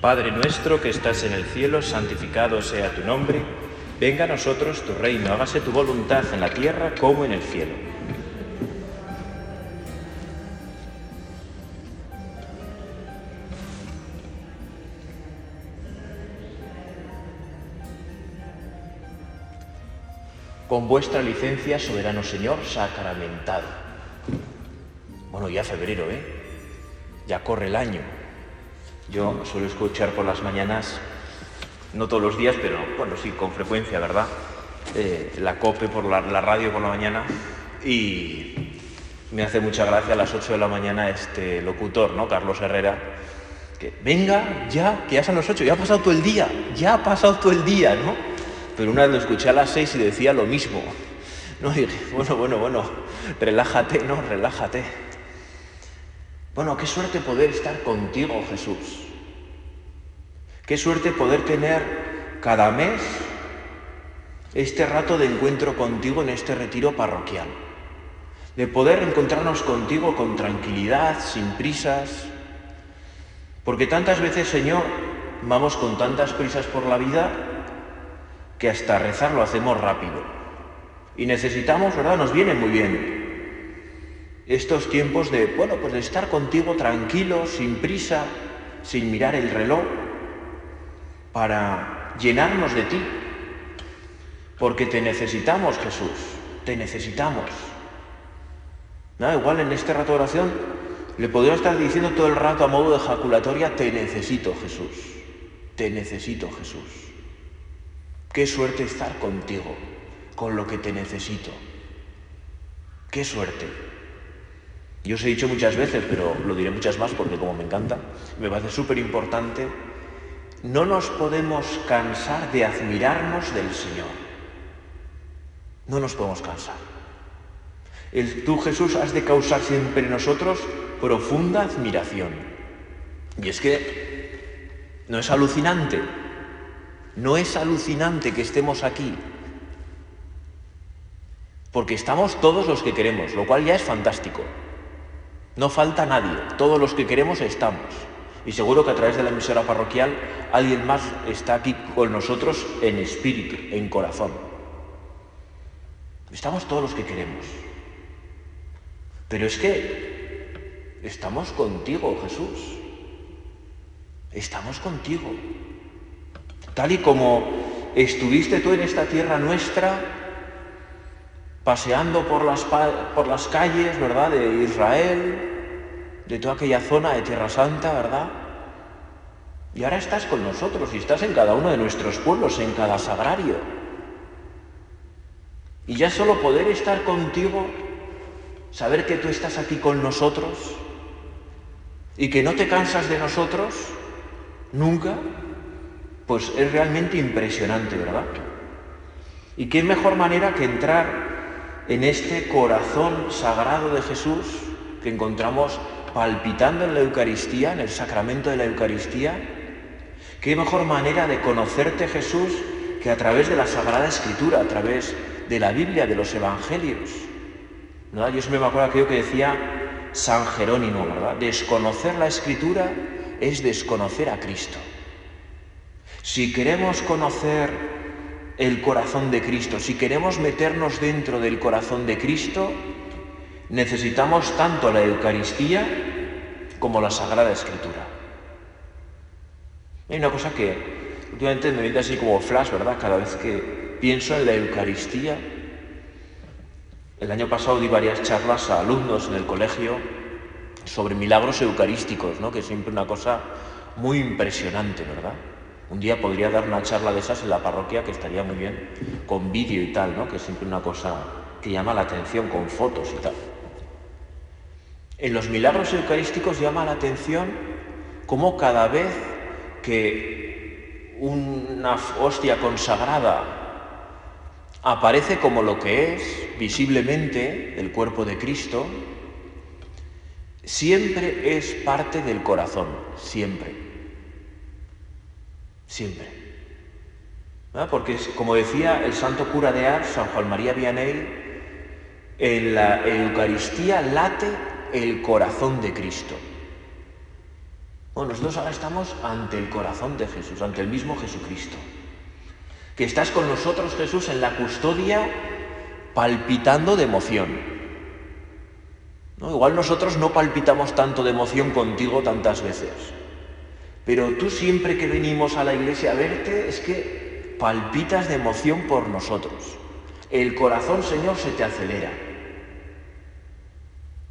Padre nuestro que estás en el cielo, santificado sea tu nombre, venga a nosotros tu reino, hágase tu voluntad en la tierra como en el cielo. Con vuestra licencia, soberano Señor, sacramentado. Bueno, ya febrero, ¿eh? Ya corre el año. Yo suelo escuchar por las mañanas, no todos los días, pero bueno, sí, con frecuencia, ¿verdad? Eh, la COPE por la, radio por la mañana y me hace mucha gracia a las 8 de la mañana este locutor, ¿no? Carlos Herrera, que venga ya, que ya son las 8, ya ha pasado todo el día, ya ha pasado todo el día, ¿no? Pero una vez lo escuché a las 6 y decía lo mismo. No, dije, bueno, bueno, bueno, relájate, no, relájate. Bueno, qué suerte poder estar contigo, Jesús. Qué suerte poder tener cada mes este rato de encuentro contigo en este retiro parroquial. De poder encontrarnos contigo con tranquilidad, sin prisas. Porque tantas veces, Señor, vamos con tantas prisas por la vida que hasta rezar lo hacemos rápido. Y necesitamos, ¿verdad? Nos viene muy bien estos tiempos de, bueno, pues estar contigo tranquilo, sin prisa, sin mirar el reloj, para llenarnos de ti. Porque te necesitamos, Jesús, te necesitamos. Igual en este rato de oración le podría estar diciendo todo el rato a modo de ejaculatoria, te necesito, Jesús, te necesito, Jesús. Qué suerte estar contigo, con lo que te necesito. Qué suerte. Yo os he dicho muchas veces, pero lo diré muchas más porque como me encanta, me parece súper importante, no nos podemos cansar de admirarnos del Señor. No nos podemos cansar. Tú, Jesús, has de causar siempre en nosotros profunda admiración. Y es que no es alucinante, no es alucinante que estemos aquí, porque estamos todos los que queremos, lo cual ya es fantástico. No falta nadie, todos los que queremos estamos. Y seguro que a través de la emisora parroquial alguien más está aquí con nosotros en espíritu, en corazón. Estamos todos los que queremos. Pero es que estamos contigo, Jesús. Estamos contigo. Tal y como estuviste tú en esta tierra nuestra, paseando por las, por las calles, ¿verdad?, de Israel, de toda aquella zona de Tierra Santa, ¿verdad? Y ahora estás con nosotros y estás en cada uno de nuestros pueblos, en cada sagrario. Y ya solo poder estar contigo, saber que tú estás aquí con nosotros y que no te cansas de nosotros nunca, pues es realmente impresionante, ¿verdad? Y qué mejor manera que entrar en este corazón sagrado de Jesús que encontramos palpitando en la Eucaristía, en el sacramento de la Eucaristía, qué mejor manera de conocerte Jesús que a través de la Sagrada Escritura, a través de la Biblia, de los Evangelios. ¿No? Yo me acuerdo aquello que decía San Jerónimo, ¿verdad? Desconocer la Escritura es desconocer a Cristo. Si queremos conocer el corazón de Cristo, si queremos meternos dentro del corazón de Cristo, Necesitamos tanto la Eucaristía como la Sagrada Escritura. Hay una cosa que últimamente me viene así como flash, ¿verdad? Cada vez que pienso en la Eucaristía. El año pasado di varias charlas a alumnos en el colegio sobre milagros eucarísticos, ¿no? Que es siempre una cosa muy impresionante, ¿verdad? Un día podría dar una charla de esas en la parroquia que estaría muy bien, con vídeo y tal, ¿no? Que es siempre una cosa que llama la atención, con fotos y tal. En los milagros eucarísticos llama la atención cómo cada vez que una hostia consagrada aparece como lo que es visiblemente el cuerpo de Cristo, siempre es parte del corazón, siempre. Siempre. Porque, como decía el santo cura de Ars, San Juan María Vianney, en la Eucaristía late el corazón de Cristo. Bueno, nosotros ahora estamos ante el corazón de Jesús, ante el mismo Jesucristo. Que estás con nosotros, Jesús, en la custodia, palpitando de emoción. ¿No? Igual nosotros no palpitamos tanto de emoción contigo tantas veces. Pero tú siempre que venimos a la iglesia a verte es que palpitas de emoción por nosotros. El corazón, Señor, se te acelera.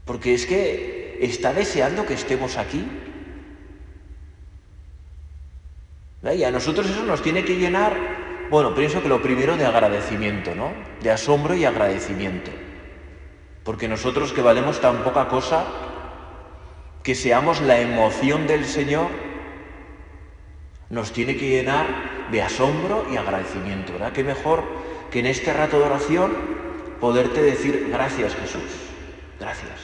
Porque es que está deseando que estemos aquí. Y a nosotros eso nos tiene que llenar, bueno, pienso que lo primero de agradecimiento, ¿no? De asombro y agradecimiento. Porque nosotros que valemos tan poca cosa, que seamos la emoción del Señor, nos tiene que llenar de asombro y agradecimiento, ¿verdad? Qué mejor que en este rato de oración poderte decir gracias Jesús, gracias.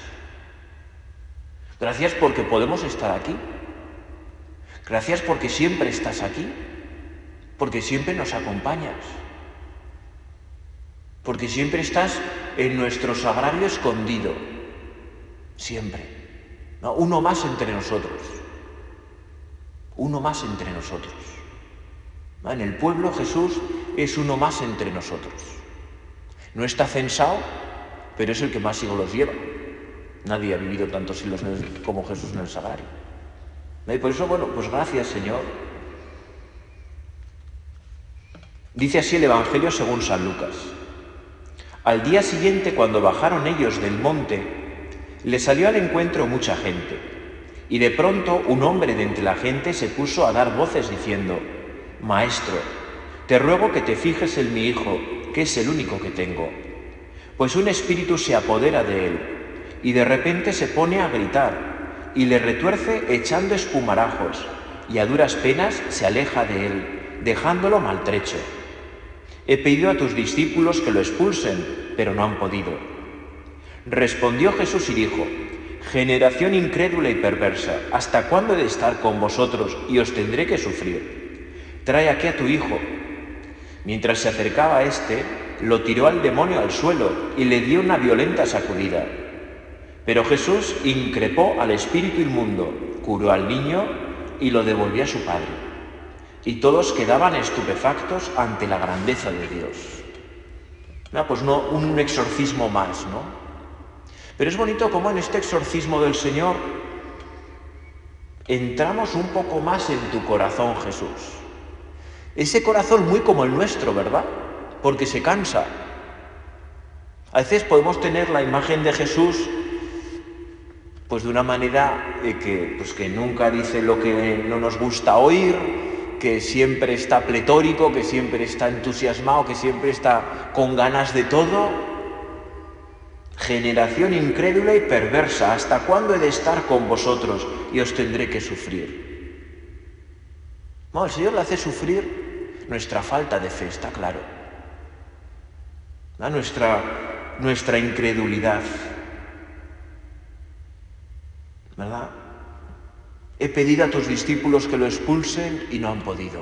Gracias porque podemos estar aquí. Gracias porque siempre estás aquí, porque siempre nos acompañas, porque siempre estás en nuestro sagrario escondido, siempre. Uno más entre nosotros, uno más entre nosotros. En el pueblo Jesús es uno más entre nosotros. No está censado, pero es el que más siglos lleva. Nadie ha vivido tantos siglos como Jesús en el sagrario. Y por eso, bueno, pues gracias Señor. Dice así el Evangelio según San Lucas. Al día siguiente, cuando bajaron ellos del monte, le salió al encuentro mucha gente. Y de pronto un hombre de entre la gente se puso a dar voces diciendo, Maestro, te ruego que te fijes en mi hijo, que es el único que tengo. Pues un espíritu se apodera de él y de repente se pone a gritar y le retuerce echando espumarajos, y a duras penas se aleja de él, dejándolo maltrecho. He pedido a tus discípulos que lo expulsen, pero no han podido. Respondió Jesús y dijo, Generación incrédula y perversa, ¿hasta cuándo he de estar con vosotros y os tendré que sufrir? Trae aquí a tu hijo. Mientras se acercaba a éste, lo tiró al demonio al suelo y le dio una violenta sacudida. Pero Jesús increpó al espíritu inmundo, curó al niño y lo devolvió a su padre. Y todos quedaban estupefactos ante la grandeza de Dios. pues no un exorcismo más, ¿no? Pero es bonito como en este exorcismo del Señor entramos un poco más en tu corazón, Jesús. Ese corazón muy como el nuestro, ¿verdad? Porque se cansa. A veces podemos tener la imagen de Jesús pues de una manera que, pues que nunca dice lo que no nos gusta oír, que siempre está pletórico, que siempre está entusiasmado, que siempre está con ganas de todo. Generación incrédula y perversa, ¿hasta cuándo he de estar con vosotros y os tendré que sufrir? el Señor le hace sufrir nuestra falta de fe, está claro. Nuestra, nuestra incredulidad. ¿verdad? He pedido a tus discípulos que lo expulsen y no han podido.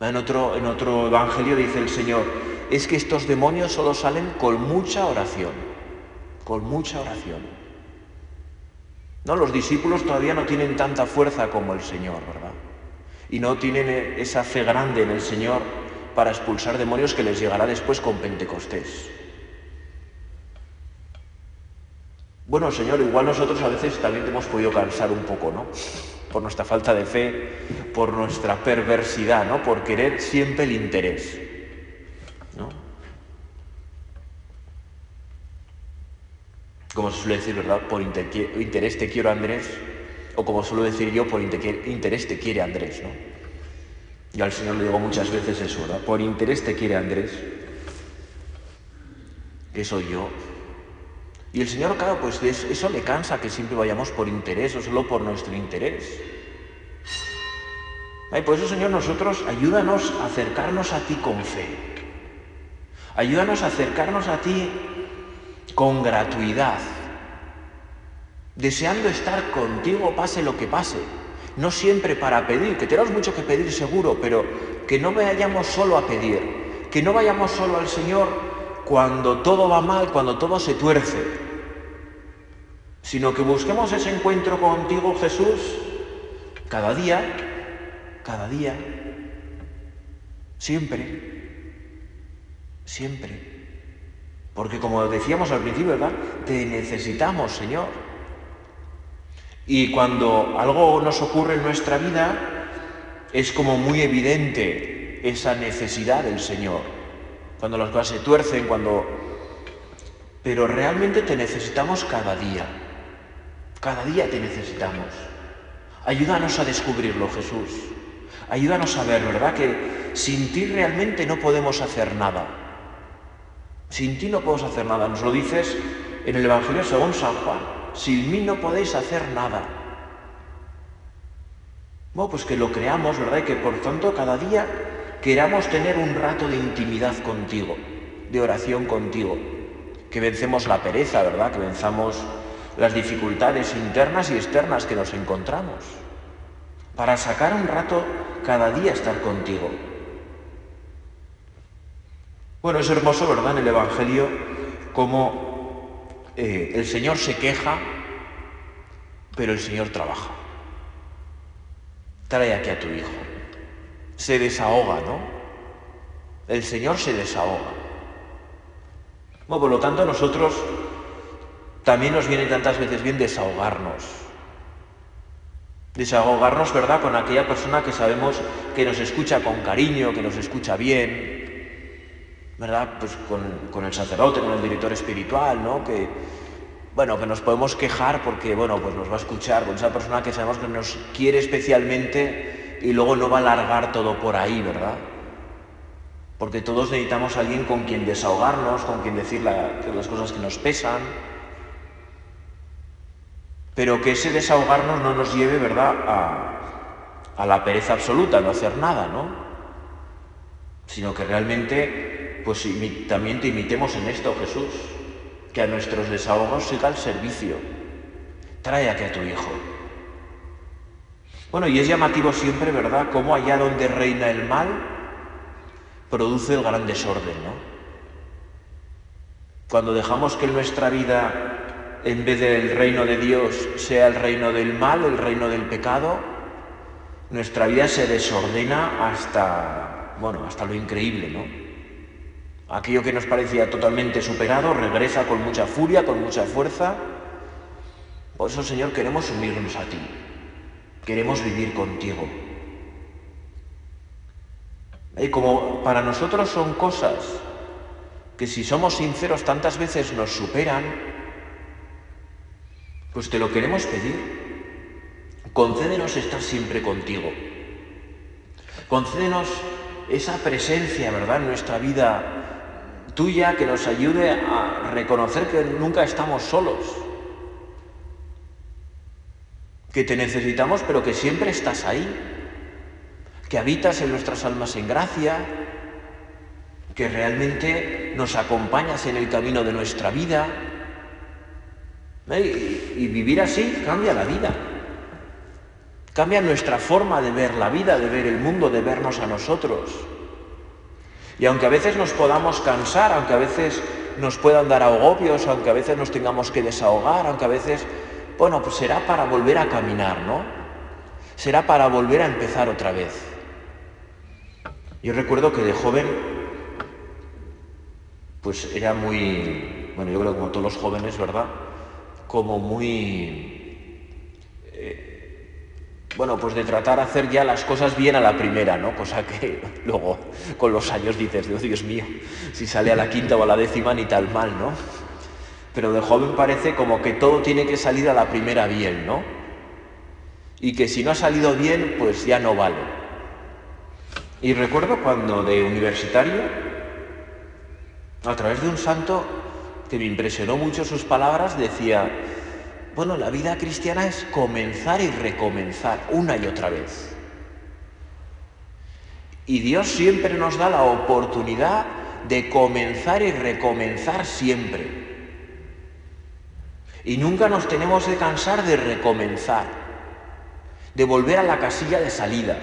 En otro, en otro evangelio dice el Señor, es que estos demonios solo salen con mucha oración, con mucha oración. No, los discípulos todavía no tienen tanta fuerza como el Señor, ¿verdad? Y no tienen esa fe grande en el Señor para expulsar demonios que les llegará después con Pentecostés. Bueno, Señor, igual nosotros a veces también te hemos podido cansar un poco, ¿no? Por nuestra falta de fe, por nuestra perversidad, ¿no? Por querer siempre el interés, Como se suele decir, ¿verdad? Por interés te quiero Andrés, o como suelo decir yo, por interés te quiere Andrés, ¿no? Yo al Señor le digo muchas veces eso, ¿verdad? Por interés te quiere Andrés, que soy yo, y el Señor, claro, pues eso le cansa que siempre vayamos por interés o solo por nuestro interés. Y por eso, Señor, nosotros ayúdanos a acercarnos a ti con fe. Ayúdanos a acercarnos a ti con gratuidad, deseando estar contigo pase lo que pase. No siempre para pedir, que tenemos mucho que pedir seguro, pero que no vayamos solo a pedir, que no vayamos solo al Señor cuando todo va mal, cuando todo se tuerce. sino que busquemos ese encuentro contigo, Jesús, cada día, cada día, siempre, siempre. Porque como decíamos al principio, ¿verdad? Te necesitamos, Señor. Y cuando algo nos ocurre en nuestra vida, es como muy evidente esa necesidad del Señor. Cuando las cosas se tuercen, cuando... Pero realmente te necesitamos cada día. Cada día te necesitamos. Ayúdanos a descubrirlo, Jesús. Ayúdanos a ver, ¿verdad? Que sin ti realmente no podemos hacer nada. Sin ti no podemos hacer nada. Nos lo dices en el Evangelio según San Juan. Sin mí no podéis hacer nada. Bueno, pues que lo creamos, ¿verdad? Y que por tanto cada día queramos tener un rato de intimidad contigo, de oración contigo. Que vencemos la pereza, ¿verdad? Que venzamos las dificultades internas y externas que nos encontramos. Para sacar un rato cada día estar contigo. Bueno, es hermoso, ¿verdad? En el Evangelio, cómo eh, el Señor se queja, pero el Señor trabaja. Trae aquí a tu hijo. Se desahoga, ¿no? El Señor se desahoga. Bueno, por lo tanto, nosotros también nos viene tantas veces bien desahogarnos. Desahogarnos, ¿verdad?, con aquella persona que sabemos que nos escucha con cariño, que nos escucha bien, ¿verdad? Pues con, el sacerdote, con el director espiritual, ¿no? Que, bueno, que nos podemos quejar porque, bueno, pues nos va a escuchar, con esa persona que sabemos que nos quiere especialmente y luego no va a largar todo por ahí, ¿verdad? Porque todos necesitamos alguien con quien desahogarnos, con quien decir las cosas que nos pesan, pero que ese desahogarnos no nos lleve, ¿verdad?, a, a la pereza absoluta, no hacer nada, ¿no? Sino que realmente pues también te imitemos en esto, Jesús, que a nuestros desahogos siga el servicio. Trae aquí a tu Hijo. Bueno, y es llamativo siempre, ¿verdad?, cómo allá donde reina el mal, produce el gran desorden, ¿no? Cuando dejamos que nuestra vida, en vez del reino de Dios, sea el reino del mal, el reino del pecado, nuestra vida se desordena hasta, bueno, hasta lo increíble, ¿no? Aquello que nos parecía totalmente superado regresa con mucha furia, con mucha fuerza. Por eso, Señor, queremos unirnos a ti. Queremos vivir contigo. Y como para nosotros son cosas que si somos sinceros tantas veces nos superan, pues te lo queremos pedir. Concédenos estar siempre contigo. Concédenos esa presencia, ¿verdad?, en nuestra vida tuya que nos ayude a reconocer que nunca estamos solos, que te necesitamos pero que siempre estás ahí, que habitas en nuestras almas en gracia, que realmente nos acompañas en el camino de nuestra vida. Y, vivir así cambia la vida. Cambia nuestra forma de ver la vida, de ver el mundo, de vernos a nosotros. Y aunque a veces nos podamos cansar, aunque a veces nos puedan dar agobios, aunque a veces nos tengamos que desahogar, aunque a veces, bueno, pues será para volver a caminar, ¿no? Será para volver a empezar otra vez. Yo recuerdo que de joven, pues era muy, bueno, yo creo como todos los jóvenes, ¿verdad? Como muy bueno, pues de tratar de hacer ya las cosas bien a la primera, ¿no? Cosa que luego con los años dices, Dios mío, si sale a la quinta o a la décima ni tal mal, ¿no? Pero de joven parece como que todo tiene que salir a la primera bien, ¿no? Y que si no ha salido bien, pues ya no vale. Y recuerdo cuando de universitario, a través de un santo que me impresionó mucho sus palabras, decía, bueno, la vida cristiana es comenzar y recomenzar una y otra vez. Y Dios siempre nos da la oportunidad de comenzar y recomenzar siempre. Y nunca nos tenemos que cansar de recomenzar, de volver a la casilla de salida.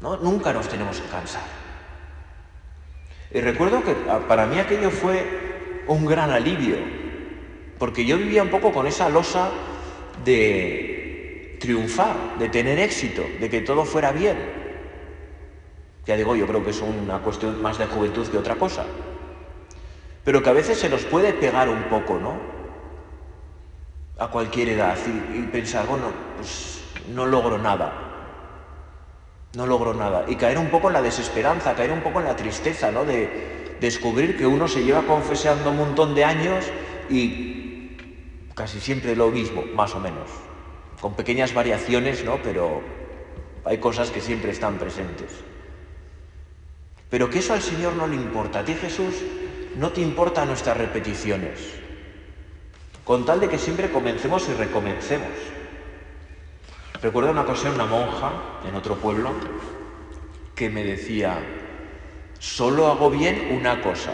¿No? Nunca nos tenemos que cansar. Y recuerdo que para mí aquello fue un gran alivio, Porque yo vivía un poco con esa losa de triunfar, de tener éxito, de que todo fuera bien. Ya digo, yo creo que es una cuestión más de juventud que otra cosa. Pero que a veces se nos puede pegar un poco, ¿no? A cualquier edad y, pensar, bueno, pues no logro nada. No logro nada. Y caer un poco en la desesperanza, caer un poco en la tristeza, ¿no? De descubrir que uno se lleva confesando un montón de años y casi siempre lo mismo, más o menos. Con pequeñas variaciones, ¿no? Pero hay cosas que siempre están presentes. Pero que eso al Señor no le importa. A ti Jesús no te importan nuestras repeticiones. Con tal de que siempre comencemos y recomencemos. Recuerdo una ocasión una monja en otro pueblo que me decía, solo hago bien una cosa,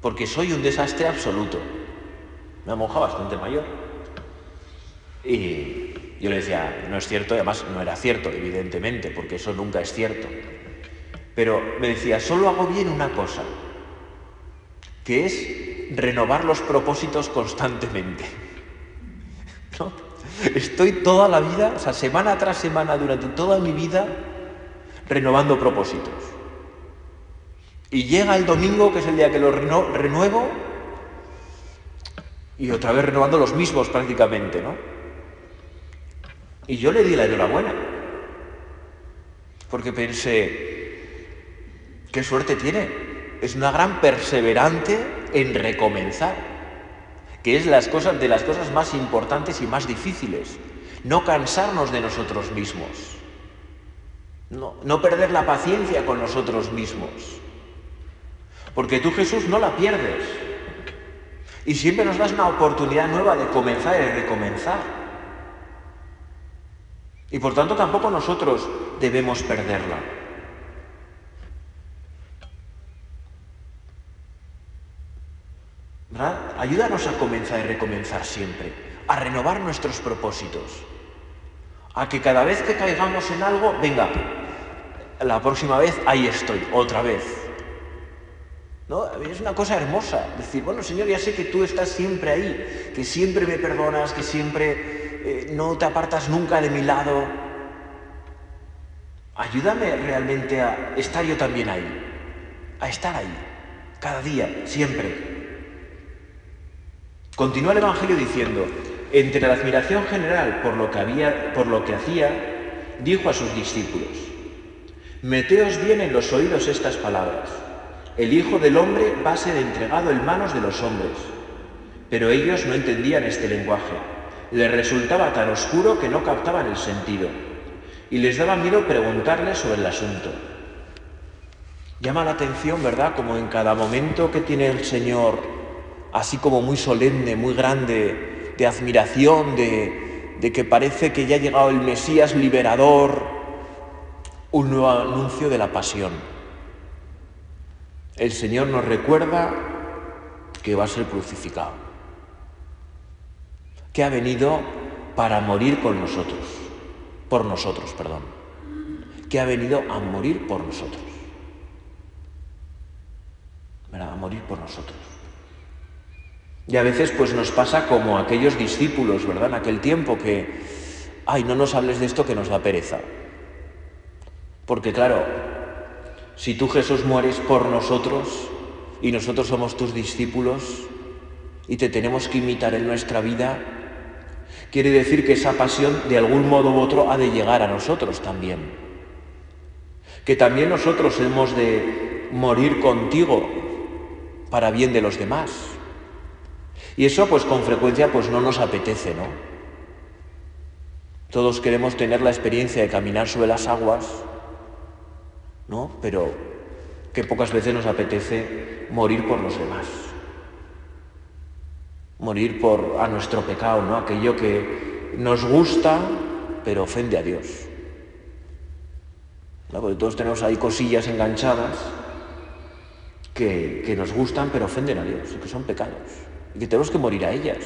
porque soy un desastre absoluto. Una monja bastante mayor. Y yo le decía, no es cierto, y además no era cierto, evidentemente, porque eso nunca es cierto. Pero me decía, solo hago bien una cosa, que es renovar los propósitos constantemente. Estoy toda la vida, o sea, semana tras semana, durante toda mi vida, renovando propósitos. Y llega el domingo, que es el día que los renuevo, y otra vez renovando los mismos prácticamente, ¿no? Y yo le di la enhorabuena, porque pensé, qué suerte tiene. Es una gran perseverante en recomenzar, que es las cosas de las cosas más importantes y más difíciles. No cansarnos de nosotros mismos. No, no perder la paciencia con nosotros mismos. Porque tú Jesús no la pierdes. Y siempre nos das una oportunidad nueva de comenzar y recomenzar. Y por tanto tampoco nosotros debemos perderla. Ayúdanos a comenzar y recomenzar siempre, a renovar nuestros propósitos, a que cada vez que caigamos en algo, venga, la próxima vez ahí estoy, otra vez. ¿No? Es una cosa hermosa decir, bueno Señor, ya sé que tú estás siempre ahí, que siempre me perdonas, que siempre eh, no te apartas nunca de mi lado. Ayúdame realmente a estar yo también ahí, a estar ahí, cada día, siempre. Continúa el Evangelio diciendo, entre la admiración general por lo que, había, por lo que hacía, dijo a sus discípulos, Meteos bien en los oídos estas palabras. El Hijo del Hombre va a ser entregado en manos de los hombres. Pero ellos no entendían este lenguaje. Les resultaba tan oscuro que no captaban el sentido. Y les daba miedo preguntarles sobre el asunto. Llama la atención, ¿verdad? Como en cada momento que tiene el Señor así como muy solemne, muy grande, de admiración, de, que parece que ya ha llegado el Mesías liberador, un nuevo anuncio de la pasión. El Señor nos recuerda que va a ser crucificado, que ha venido para morir con nosotros, por nosotros, perdón, que ha venido a morir por nosotros, a morir por nosotros. Y a veces pues nos pasa como aquellos discípulos, ¿verdad? En aquel tiempo que, ay, no nos hables de esto que nos da pereza. Porque claro, si tú Jesús mueres por nosotros y nosotros somos tus discípulos y te tenemos que imitar en nuestra vida, quiere decir que esa pasión de algún modo u otro ha de llegar a nosotros también. Que también nosotros hemos de morir contigo para bien de los demás. Y eso pues con frecuencia pues no nos apetece, ¿no? Todos queremos tener la experiencia de caminar sobre las aguas, ¿no? Pero que pocas veces nos apetece morir por los demás. Morir por a nuestro pecado, ¿no? Aquello que nos gusta, pero ofende a Dios. Porque todos tenemos ahí cosillas enganchadas que, que nos gustan, pero ofenden a Dios, y que son pecados y que tenemos que morir a ellas.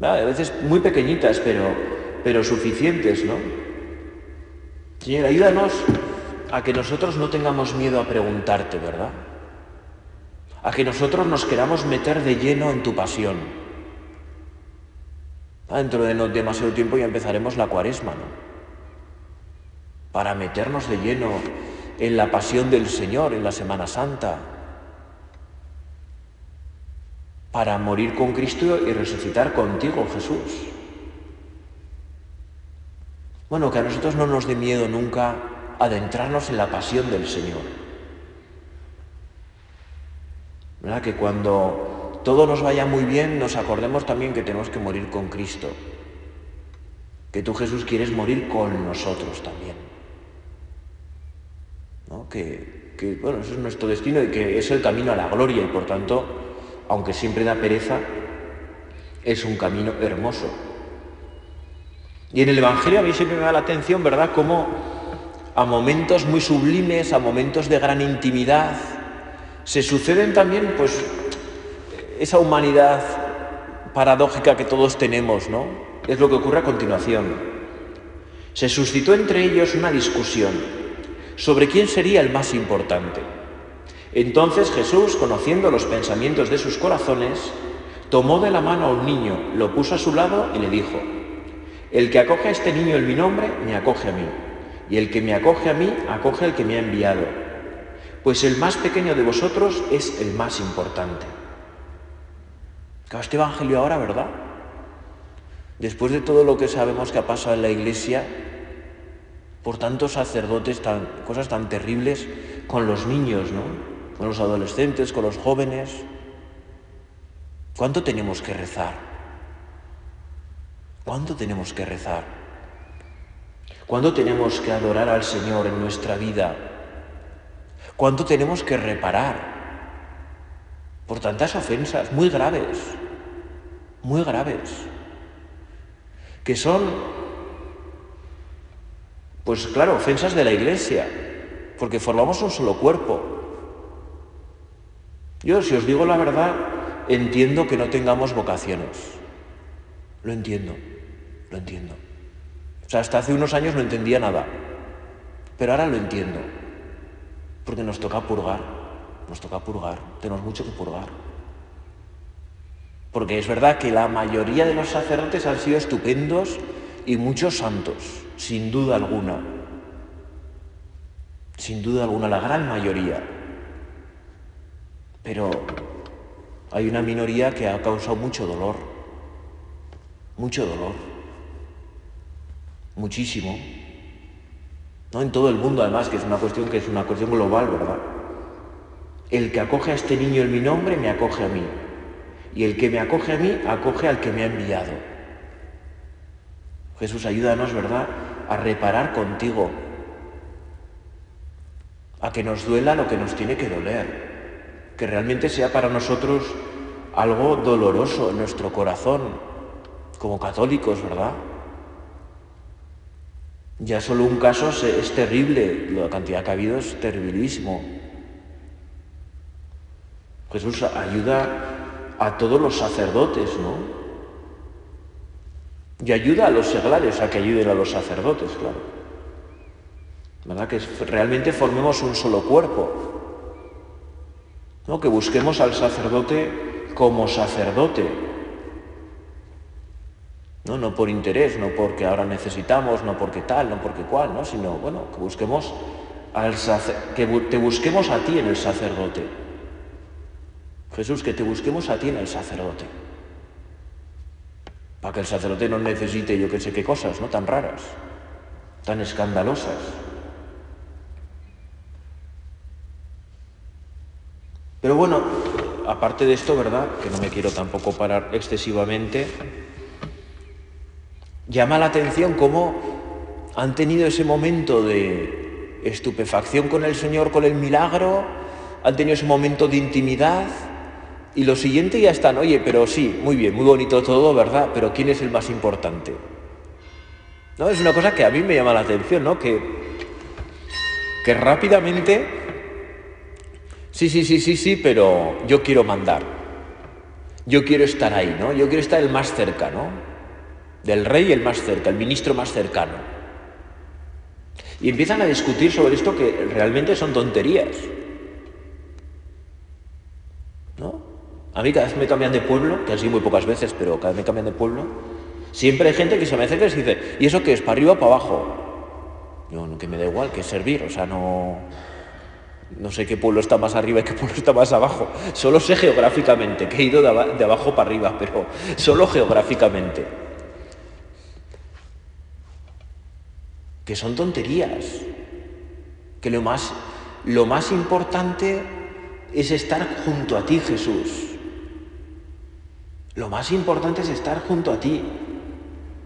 A veces muy pequeñitas, pero, pero suficientes, ¿no? Señor, ayúdanos a que nosotros no tengamos miedo a preguntarte, ¿verdad? a que nosotros nos queramos meter de lleno en tu pasión. Dentro de no demasiado tiempo ya empezaremos la cuaresma, ¿no? Para meternos de lleno en la pasión del Señor en la Semana Santa, para morir con Cristo y resucitar contigo, Jesús. Bueno, que a nosotros no nos dé miedo nunca adentrarnos en la pasión del Señor. ¿verdad? Que cuando todo nos vaya muy bien nos acordemos también que tenemos que morir con Cristo. Que tú Jesús quieres morir con nosotros también. ¿No? Que, que, bueno, eso es nuestro destino y que es el camino a la gloria y por tanto, aunque siempre da pereza, es un camino hermoso. Y en el Evangelio a mí siempre me da la atención, ¿verdad?, como a momentos muy sublimes, a momentos de gran intimidad, se suceden también, pues, esa humanidad paradójica que todos tenemos, ¿no? Es lo que ocurre a continuación. Se suscitó entre ellos una discusión sobre quién sería el más importante. Entonces Jesús, conociendo los pensamientos de sus corazones, tomó de la mano a un niño, lo puso a su lado y le dijo, el que acoge a este niño en mi nombre, me acoge a mí, y el que me acoge a mí, acoge al que me ha enviado pues el más pequeño de vosotros es el más importante. Claro, este Evangelio ahora, ¿verdad? Después de todo lo que sabemos que ha pasado en la Iglesia, por tantos sacerdotes, tan, cosas tan terribles con los niños, ¿no? Con los adolescentes, con los jóvenes. ¿Cuánto tenemos que rezar? ¿Cuánto tenemos que rezar? ¿Cuánto tenemos que adorar al Señor en nuestra vida? ¿Cuánto tenemos que reparar por tantas ofensas muy graves, muy graves, que son, pues claro, ofensas de la Iglesia, porque formamos un solo cuerpo. Yo, si os digo la verdad, entiendo que no tengamos vocaciones. Lo entiendo, lo entiendo. O sea, hasta hace unos años no entendía nada, pero ahora lo entiendo porque nos toca purgar, nos toca purgar, tenemos mucho que purgar. Porque es verdad que la mayoría de los sacerdotes han sido estupendos y muchos santos, sin duda alguna. Sin duda alguna, la gran mayoría. Pero hay una minoría que ha causado mucho dolor. Mucho dolor. Muchísimo. ¿no? En todo el mundo, además, que es una cuestión que es una cuestión global, ¿verdad? El que acoge a este niño en mi nombre, me acoge a mí. Y el que me acoge a mí, acoge al que me ha enviado. Jesús, ayúdanos, ¿verdad?, a reparar contigo, a que nos duela lo que nos tiene que doler, que realmente sea para nosotros algo doloroso en nuestro corazón, como católicos, ¿verdad? Ya solo un caso es terrible, la cantidad que ha habido es terribilísimo. Jesús ayuda a todos los sacerdotes, ¿no? Y ayuda a los seglares a que ayuden a los sacerdotes, claro. ¿Verdad? Que realmente formemos un solo cuerpo. ¿no? Que busquemos al sacerdote como sacerdote, ¿no? no por interés, no porque ahora necesitamos, no porque tal, no porque cual, ¿no? sino bueno, que busquemos que te busquemos a ti en el sacerdote. Jesús, que te busquemos a ti en el sacerdote. Para que el sacerdote no necesite yo que sé qué cosas, ¿no? Tan raras, tan escandalosas. Pero bueno, aparte de esto, ¿verdad? Que no me quiero tampoco parar excesivamente llama la atención cómo han tenido ese momento de estupefacción con el Señor, con el milagro, han tenido ese momento de intimidad y lo siguiente ya están, oye, pero sí, muy bien, muy bonito todo, ¿verdad? Pero ¿quién es el más importante? ¿No? Es una cosa que a mí me llama la atención, ¿no? Que, que rápidamente, sí, sí, sí, sí, sí, pero yo quiero mandar. Yo quiero estar ahí, ¿no? Yo quiero estar el más cerca, ¿no? Del rey el más cerca, el ministro más cercano. Y empiezan a discutir sobre esto que realmente son tonterías. A mí cada vez me cambian de pueblo, que han sido muy pocas veces, pero cada vez me cambian de pueblo, siempre hay gente que se me acerca y dice, ¿y eso qué es? ¿Para arriba o para abajo? Yo, no, que me da igual, que es servir, o sea, no... No sé qué pueblo está más arriba y qué pueblo está más abajo. Solo sé geográficamente, que he ido de, abajo para arriba, pero solo geográficamente. Que son tonterías. Que lo más, lo más importante es estar junto a ti, Jesús. Lo más importante es estar junto a ti,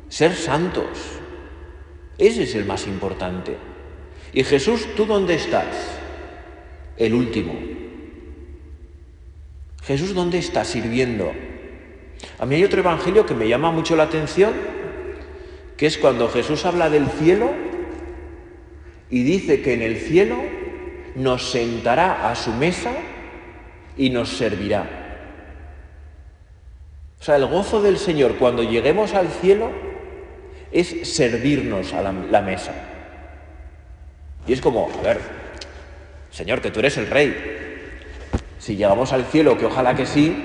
ser santos. Ese es el más importante. Y Jesús, ¿tú dónde estás? el último. Jesús, ¿dónde está sirviendo? A mí hay otro evangelio que me llama mucho la atención, que es cuando Jesús habla del cielo y dice que en el cielo nos sentará a su mesa y nos servirá. O sea, el gozo del Señor cuando lleguemos al cielo es servirnos a la, mesa. Y es como, a ver, Señor, que tú eres el rey. Si llegamos al cielo, que ojalá que sí,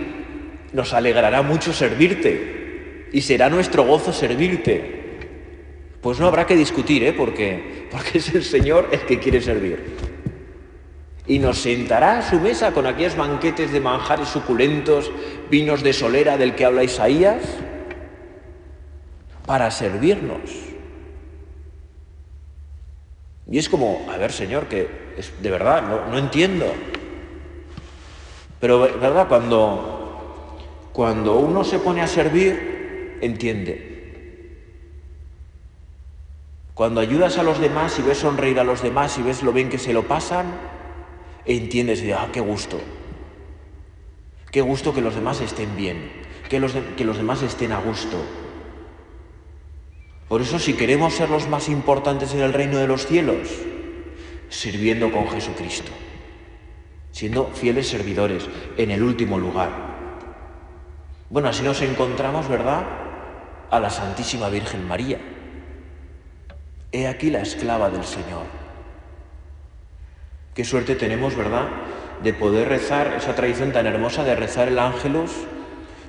nos alegrará mucho servirte y será nuestro gozo servirte. Pues no habrá que discutir, ¿eh? Porque, porque es el Señor el que quiere servir. Y nos sentará a su mesa con aquellos banquetes de manjares suculentos, vinos de solera del que habla Isaías, para servirnos. Y es como, a ver, Señor, que es, de verdad, no, entiendo. Pero, ¿verdad? Cuando, cuando uno se pone a servir, entiende. Cuando ayudas a los demás y ves sonreír a los demás y ves lo bien que se lo pasan, entiendes ah, qué gusto. Qué gusto que los demás estén bien, que los, que los demás estén a gusto. Por eso si queremos ser los más importantes en el reino de los cielos, sirviendo con Jesucristo, siendo fieles servidores en el último lugar. Bueno, así nos encontramos, ¿verdad? A la Santísima Virgen María. He aquí la esclava del Señor. Qué suerte tenemos, ¿verdad? De poder rezar esa tradición tan hermosa de rezar el ángelus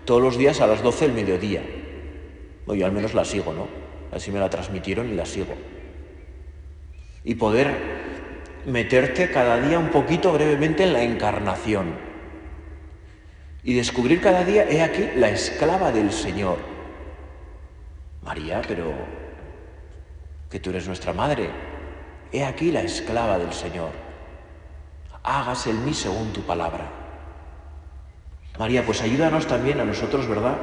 todos los días a las 12 del mediodía. O yo al menos la sigo, ¿no? así me la transmitieron y la sigo. Y poder meterte cada día un poquito brevemente en la encarnación. Y descubrir cada día, he aquí, la esclava del Señor. María, pero que tú eres nuestra madre. He aquí la esclava del Señor. Hágase en mí según tu palabra. María, pues ayúdanos también a nosotros, ¿verdad?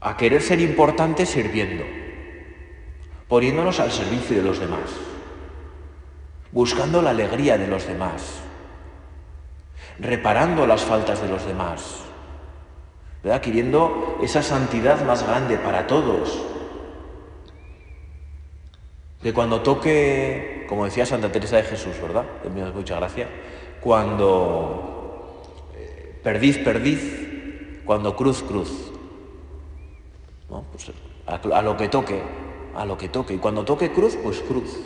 a querer ser importantes sirviendo, poniéndonos al servicio de los demás, buscando la alegría de los demás, reparando las faltas de los demás, ¿verdad? queriendo esa santidad más grande para todos. Que cuando toque, como decía Santa Teresa de Jesús, ¿verdad? Mucha gracia, cuando eh, perdiz, perdiz, cuando cruz, cruz. Pues, a, lo que toque, a lo que toque. Y cuando toque cruz, pues cruz.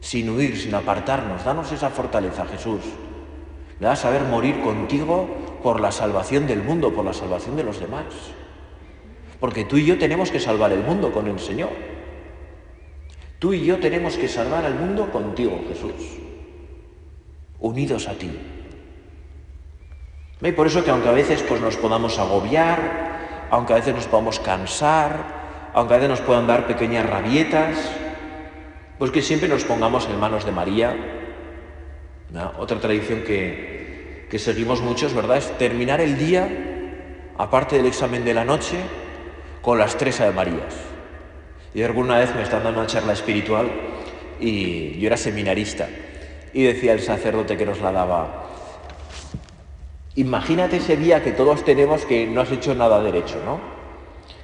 Sin huir, sin apartarnos. Danos esa fortaleza, Jesús. Me a saber morir contigo por la salvación del mundo, por la salvación de los demás. Porque tú y yo tenemos que salvar el mundo con el Señor. Tú y yo tenemos que salvar al mundo contigo, Jesús. Unidos a ti. Y por eso que aunque a veces pues, nos podamos agobiar, aunque a veces nos podamos cansar, aunque a veces nos puedan dar pequeñas rabietas, pues que siempre nos pongamos en manos de María. Otra tradición que, que seguimos muchos, ¿verdad? Es terminar el día, aparte del examen de la noche, con las tres Ave Marías. Y alguna vez me están dando una charla espiritual y yo era seminarista y decía el sacerdote que nos la daba, Imagínate ese día que todos tenemos que no has hecho nada derecho, ¿no?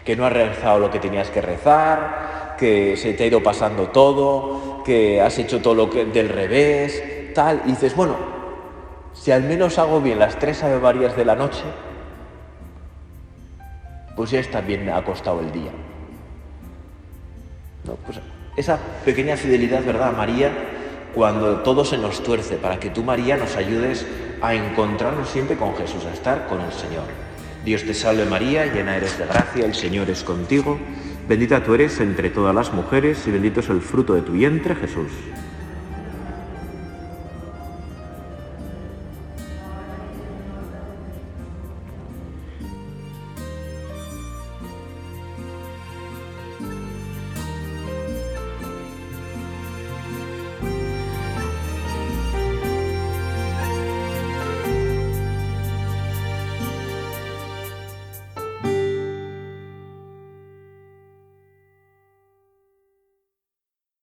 Que no has rezado lo que tenías que rezar, que se te ha ido pasando todo, que has hecho todo lo que del revés, tal. Y dices, bueno, si al menos hago bien las tres Ave de la noche, pues ya está bien acostado el día. Pues esa pequeña fidelidad, ¿verdad, María? Cuando todo se nos tuerce, para que tú, María, nos ayudes a encontrarnos siempre con Jesús, a estar con el Señor. Dios te salve María, llena eres de gracia, el Señor es contigo, bendita tú eres entre todas las mujeres y bendito es el fruto de tu vientre Jesús.